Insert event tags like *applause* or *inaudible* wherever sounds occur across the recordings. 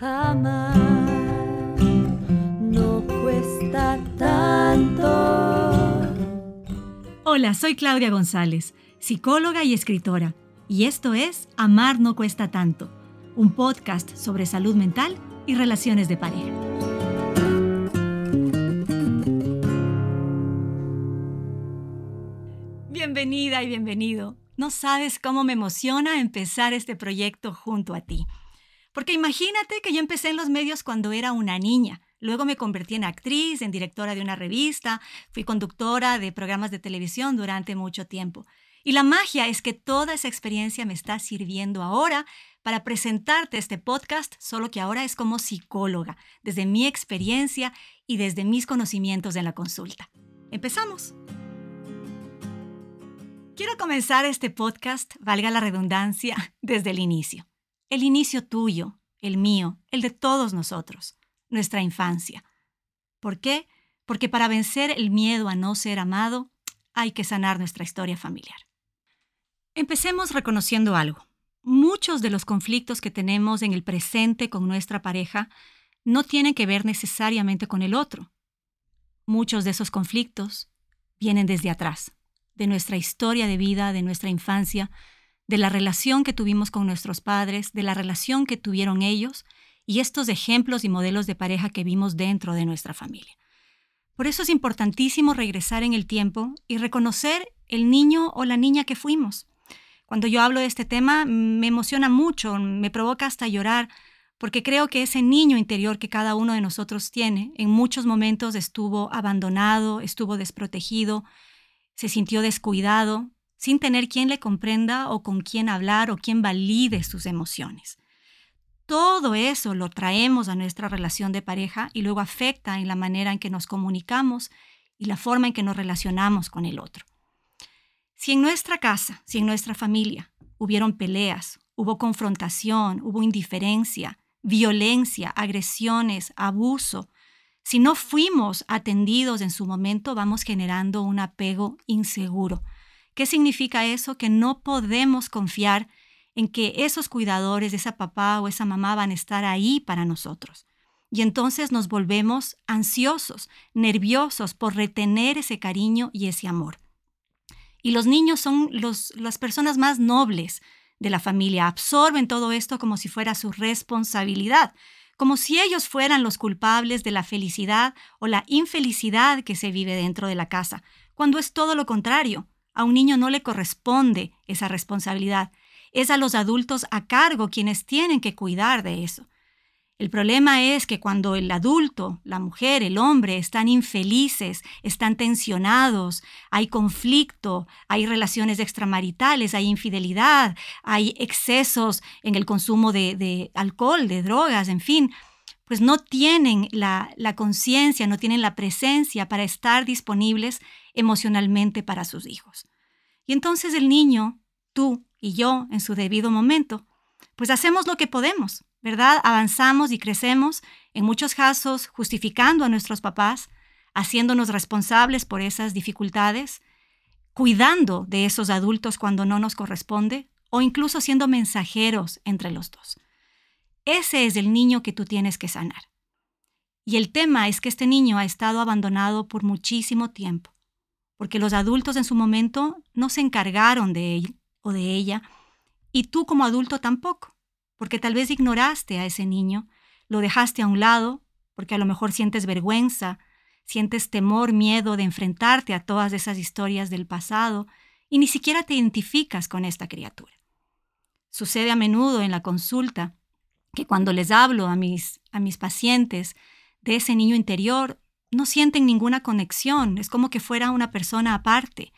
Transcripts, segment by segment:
Jamás no cuesta tanto. Hola, soy Claudia González, psicóloga y escritora, y esto es Amar no cuesta tanto, un podcast sobre salud mental y relaciones de pareja. Bienvenida y bienvenido. No sabes cómo me emociona empezar este proyecto junto a ti. Porque imagínate que yo empecé en los medios cuando era una niña. Luego me convertí en actriz, en directora de una revista, fui conductora de programas de televisión durante mucho tiempo. Y la magia es que toda esa experiencia me está sirviendo ahora para presentarte este podcast, solo que ahora es como psicóloga, desde mi experiencia y desde mis conocimientos en la consulta. Empezamos. Quiero comenzar este podcast, valga la redundancia, *laughs* desde el inicio el inicio tuyo, el mío, el de todos nosotros, nuestra infancia. ¿Por qué? Porque para vencer el miedo a no ser amado, hay que sanar nuestra historia familiar. Empecemos reconociendo algo. Muchos de los conflictos que tenemos en el presente con nuestra pareja no tienen que ver necesariamente con el otro. Muchos de esos conflictos vienen desde atrás, de nuestra historia de vida, de nuestra infancia, de la relación que tuvimos con nuestros padres, de la relación que tuvieron ellos y estos ejemplos y modelos de pareja que vimos dentro de nuestra familia. Por eso es importantísimo regresar en el tiempo y reconocer el niño o la niña que fuimos. Cuando yo hablo de este tema me emociona mucho, me provoca hasta llorar, porque creo que ese niño interior que cada uno de nosotros tiene en muchos momentos estuvo abandonado, estuvo desprotegido, se sintió descuidado, sin tener quien le comprenda o con quien hablar o quien valide sus emociones. Todo eso lo traemos a nuestra relación de pareja y luego afecta en la manera en que nos comunicamos y la forma en que nos relacionamos con el otro. Si en nuestra casa, si en nuestra familia hubieron peleas, hubo confrontación, hubo indiferencia, violencia, agresiones, abuso, si no fuimos atendidos en su momento, vamos generando un apego inseguro ¿Qué significa eso? Que no podemos confiar en que esos cuidadores, esa papá o esa mamá van a estar ahí para nosotros. Y entonces nos volvemos ansiosos, nerviosos por retener ese cariño y ese amor. Y los niños son las personas más nobles de la familia, absorben todo esto como si fuera su responsabilidad, como si ellos fueran los culpables de la felicidad o la infelicidad que se vive dentro de la casa, cuando es todo lo contrario. A un niño no le corresponde esa responsabilidad. Es a los adultos a cargo quienes tienen que cuidar de eso. El problema es que cuando el adulto, la mujer, el hombre están infelices, están tensionados, hay conflicto, hay relaciones extramaritales, hay infidelidad, hay excesos en el consumo de, alcohol, de drogas, en fin, pues no tienen la, la conciencia, no tienen la presencia para estar disponibles emocionalmente para sus hijos. Y entonces el niño, tú y yo, en su debido momento, pues hacemos lo que podemos, ¿verdad? Avanzamos y crecemos, en muchos casos justificando a nuestros papás, haciéndonos responsables por esas dificultades, cuidando de esos adultos cuando no nos corresponde, o incluso siendo mensajeros entre los dos. Ese es el niño que tú tienes que sanar. Y el tema es que este niño ha estado abandonado por muchísimo tiempo porque los adultos en su momento no se encargaron de él o de ella, y tú como adulto tampoco, porque tal vez ignoraste a ese niño, lo dejaste a un lado, porque a lo mejor sientes vergüenza, sientes temor, miedo de enfrentarte a todas esas historias del pasado, y ni siquiera te identificas con esta criatura. Sucede a menudo en la consulta que cuando les hablo a mis, a mis pacientes de ese niño interior, no sienten ninguna conexión, es como que fuera una persona aparte.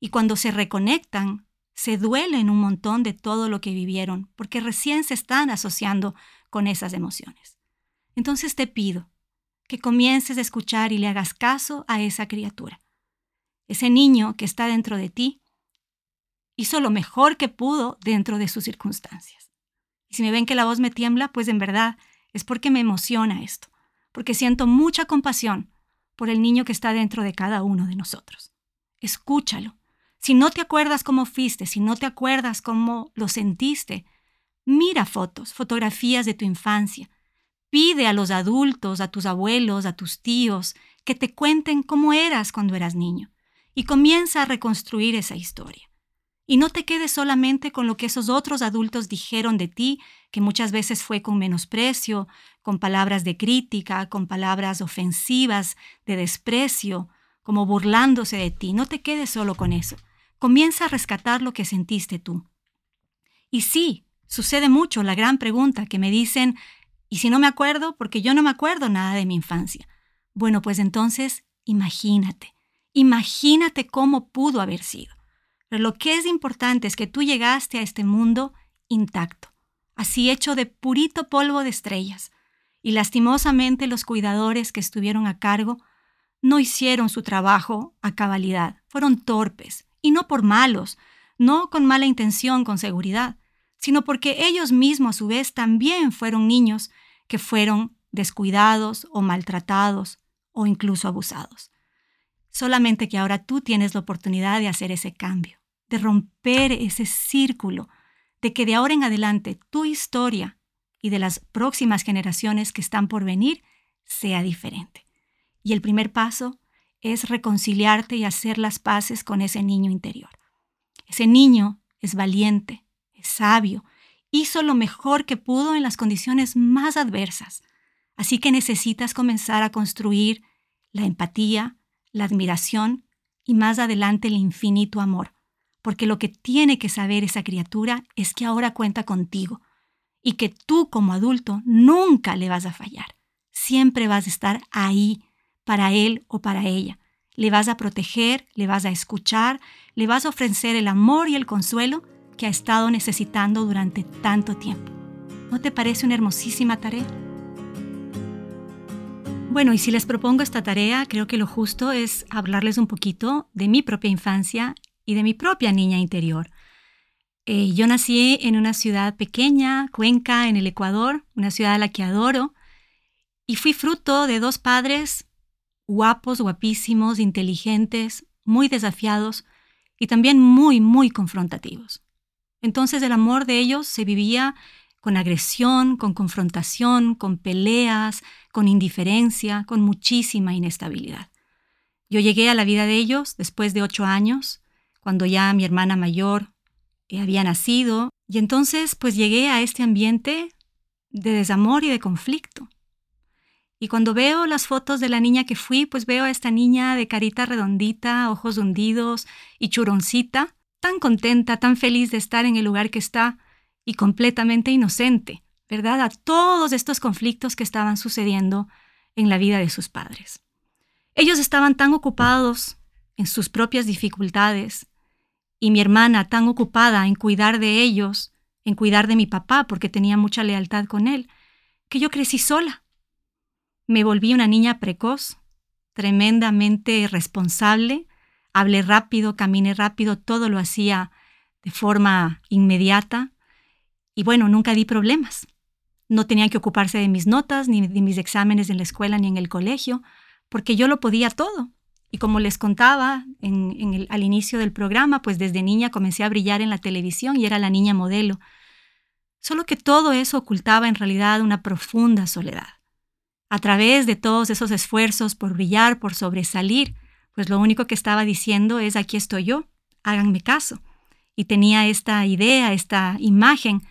Y cuando se reconectan, se duelen un montón de todo lo que vivieron, porque recién se están asociando con esas emociones. Entonces te pido que comiences a escuchar y le hagas caso a esa criatura. Ese niño que está dentro de ti hizo lo mejor que pudo dentro de sus circunstancias. Y si me ven que la voz me tiembla, pues en verdad es porque me emociona esto porque siento mucha compasión por el niño que está dentro de cada uno de nosotros. Escúchalo. Si no te acuerdas cómo fuiste, si no te acuerdas cómo lo sentiste, mira fotos, fotografías de tu infancia. Pide a los adultos, a tus abuelos, a tus tíos, que te cuenten cómo eras cuando eras niño y comienza a reconstruir esa historia. Y no te quedes solamente con lo que esos otros adultos dijeron de ti, que muchas veces fue con menosprecio, con palabras de crítica, con palabras ofensivas, de desprecio, como burlándose de ti. No te quedes solo con eso. Comienza a rescatar lo que sentiste tú. Y sí, sucede mucho la gran pregunta que me dicen, ¿y si no me acuerdo? Porque yo no me acuerdo nada de mi infancia. Bueno, pues entonces imagínate, imagínate cómo pudo haber sido. Pero lo que es importante es que tú llegaste a este mundo intacto, así hecho de purito polvo de estrellas. Y lastimosamente los cuidadores que estuvieron a cargo no hicieron su trabajo a cabalidad, fueron torpes, y no por malos, no con mala intención, con seguridad, sino porque ellos mismos a su vez también fueron niños que fueron descuidados o maltratados o incluso abusados. Solamente que ahora tú tienes la oportunidad de hacer ese cambio, de romper ese círculo, de que de ahora en adelante tu historia y de las próximas generaciones que están por venir sea diferente. Y el primer paso es reconciliarte y hacer las paces con ese niño interior. Ese niño es valiente, es sabio, hizo lo mejor que pudo en las condiciones más adversas. Así que necesitas comenzar a construir la empatía, la admiración y más adelante el infinito amor, porque lo que tiene que saber esa criatura es que ahora cuenta contigo y que tú como adulto nunca le vas a fallar. Siempre vas a estar ahí para él o para ella. Le vas a proteger, le vas a escuchar, le vas a ofrecer el amor y el consuelo que ha estado necesitando durante tanto tiempo. ¿No te parece una hermosísima tarea? Bueno, y si les propongo esta tarea, creo que lo justo es hablarles un poquito de mi propia infancia y de mi propia niña interior. Eh, yo nací en una ciudad pequeña, Cuenca, en el Ecuador, una ciudad a la que adoro, y fui fruto de dos padres guapos, guapísimos, inteligentes, muy desafiados y también muy, muy confrontativos. Entonces el amor de ellos se vivía con agresión, con confrontación, con peleas, con indiferencia, con muchísima inestabilidad. Yo llegué a la vida de ellos después de ocho años, cuando ya mi hermana mayor eh, había nacido, y entonces pues llegué a este ambiente de desamor y de conflicto. Y cuando veo las fotos de la niña que fui, pues veo a esta niña de carita redondita, ojos hundidos y churoncita, tan contenta, tan feliz de estar en el lugar que está, y completamente inocente, ¿verdad? A todos estos conflictos que estaban sucediendo en la vida de sus padres. Ellos estaban tan ocupados en sus propias dificultades y mi hermana tan ocupada en cuidar de ellos, en cuidar de mi papá porque tenía mucha lealtad con él, que yo crecí sola. Me volví una niña precoz, tremendamente responsable, hablé rápido, caminé rápido, todo lo hacía de forma inmediata, y bueno, nunca di problemas. No tenían que ocuparse de mis notas, ni de mis exámenes en la escuela, ni en el colegio, porque yo lo podía todo. Y como les contaba al inicio del programa, pues desde niña comencé a brillar en la televisión y era la niña modelo. Solo que todo eso ocultaba en realidad una profunda soledad. A través de todos esos esfuerzos por brillar, por sobresalir, pues lo único que estaba diciendo es aquí estoy yo, háganme caso. Y tenía esta idea, esta imagen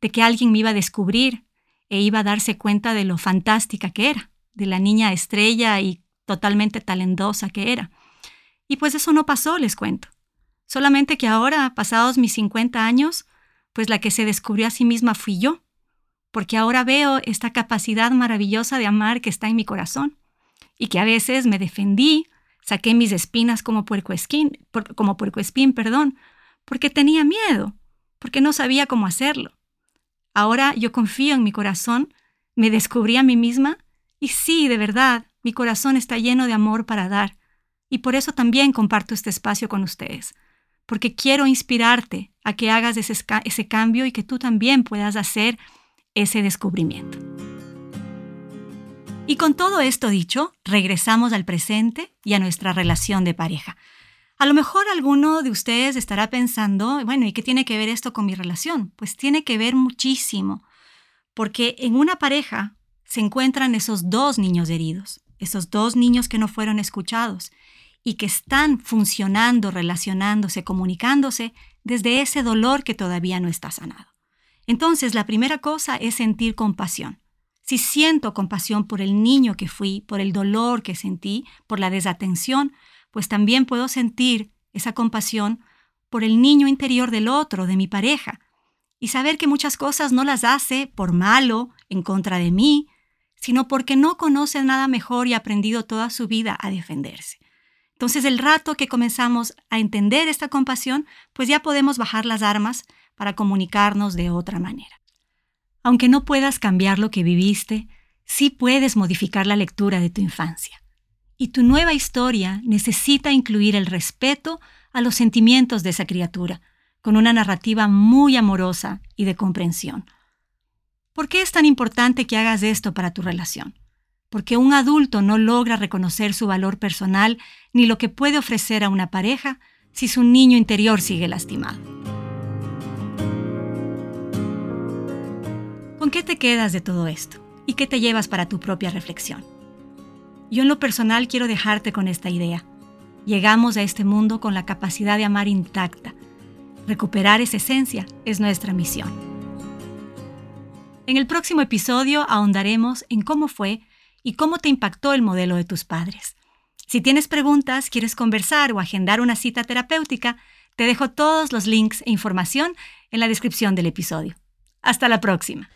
de que alguien me iba a descubrir e iba a darse cuenta de lo fantástica que era, de la niña estrella y totalmente talentosa que era. Y pues eso no pasó, les cuento. Solamente que ahora, pasados mis 50 años, pues la que se descubrió a sí misma fui yo, porque ahora veo esta capacidad maravillosa de amar que está en mi corazón y que a veces me defendí, saqué mis espinas como puercoespín, como puercoespín, perdón, porque tenía miedo, porque no sabía cómo hacerlo. Ahora yo confío en mi corazón, me descubrí a mí misma y sí, de verdad, mi corazón está lleno de amor para dar. Y por eso también comparto este espacio con ustedes, porque quiero inspirarte a que hagas ese, cambio y que tú también puedas hacer ese descubrimiento. Y con todo esto dicho, regresamos al presente y a nuestra relación de pareja. A lo mejor alguno de ustedes estará pensando, bueno, ¿y qué tiene que ver esto con mi relación? Pues tiene que ver muchísimo, porque en una pareja se encuentran esos dos niños heridos, esos dos niños que no fueron escuchados y que están funcionando, relacionándose, comunicándose desde ese dolor que todavía no está sanado. Entonces, la primera cosa es sentir compasión. Si siento compasión por el niño que fui, por el dolor que sentí, por la desatención, pues también puedo sentir esa compasión por el niño interior del otro, de mi pareja, y saber que muchas cosas no las hace por malo, en contra de mí, sino porque no conoce nada mejor y ha aprendido toda su vida a defenderse. Entonces, el rato que comenzamos a entender esta compasión, pues ya podemos bajar las armas para comunicarnos de otra manera. Aunque no puedas cambiar lo que viviste, sí puedes modificar la lectura de tu infancia. Y tu nueva historia necesita incluir el respeto a los sentimientos de esa criatura, con una narrativa muy amorosa y de comprensión. ¿Por qué es tan importante que hagas esto para tu relación? Porque un adulto no logra reconocer su valor personal ni lo que puede ofrecer a una pareja si su niño interior sigue lastimado. ¿Con qué te quedas de todo esto? ¿Y qué te llevas para tu propia reflexión? Yo en lo personal quiero dejarte con esta idea. Llegamos a este mundo con la capacidad de amar intacta. Recuperar esa esencia es nuestra misión. En el próximo episodio ahondaremos en cómo fue y cómo te impactó el modelo de tus padres. Si tienes preguntas, quieres conversar o agendar una cita terapéutica, te dejo todos los links e información en la descripción del episodio. Hasta la próxima.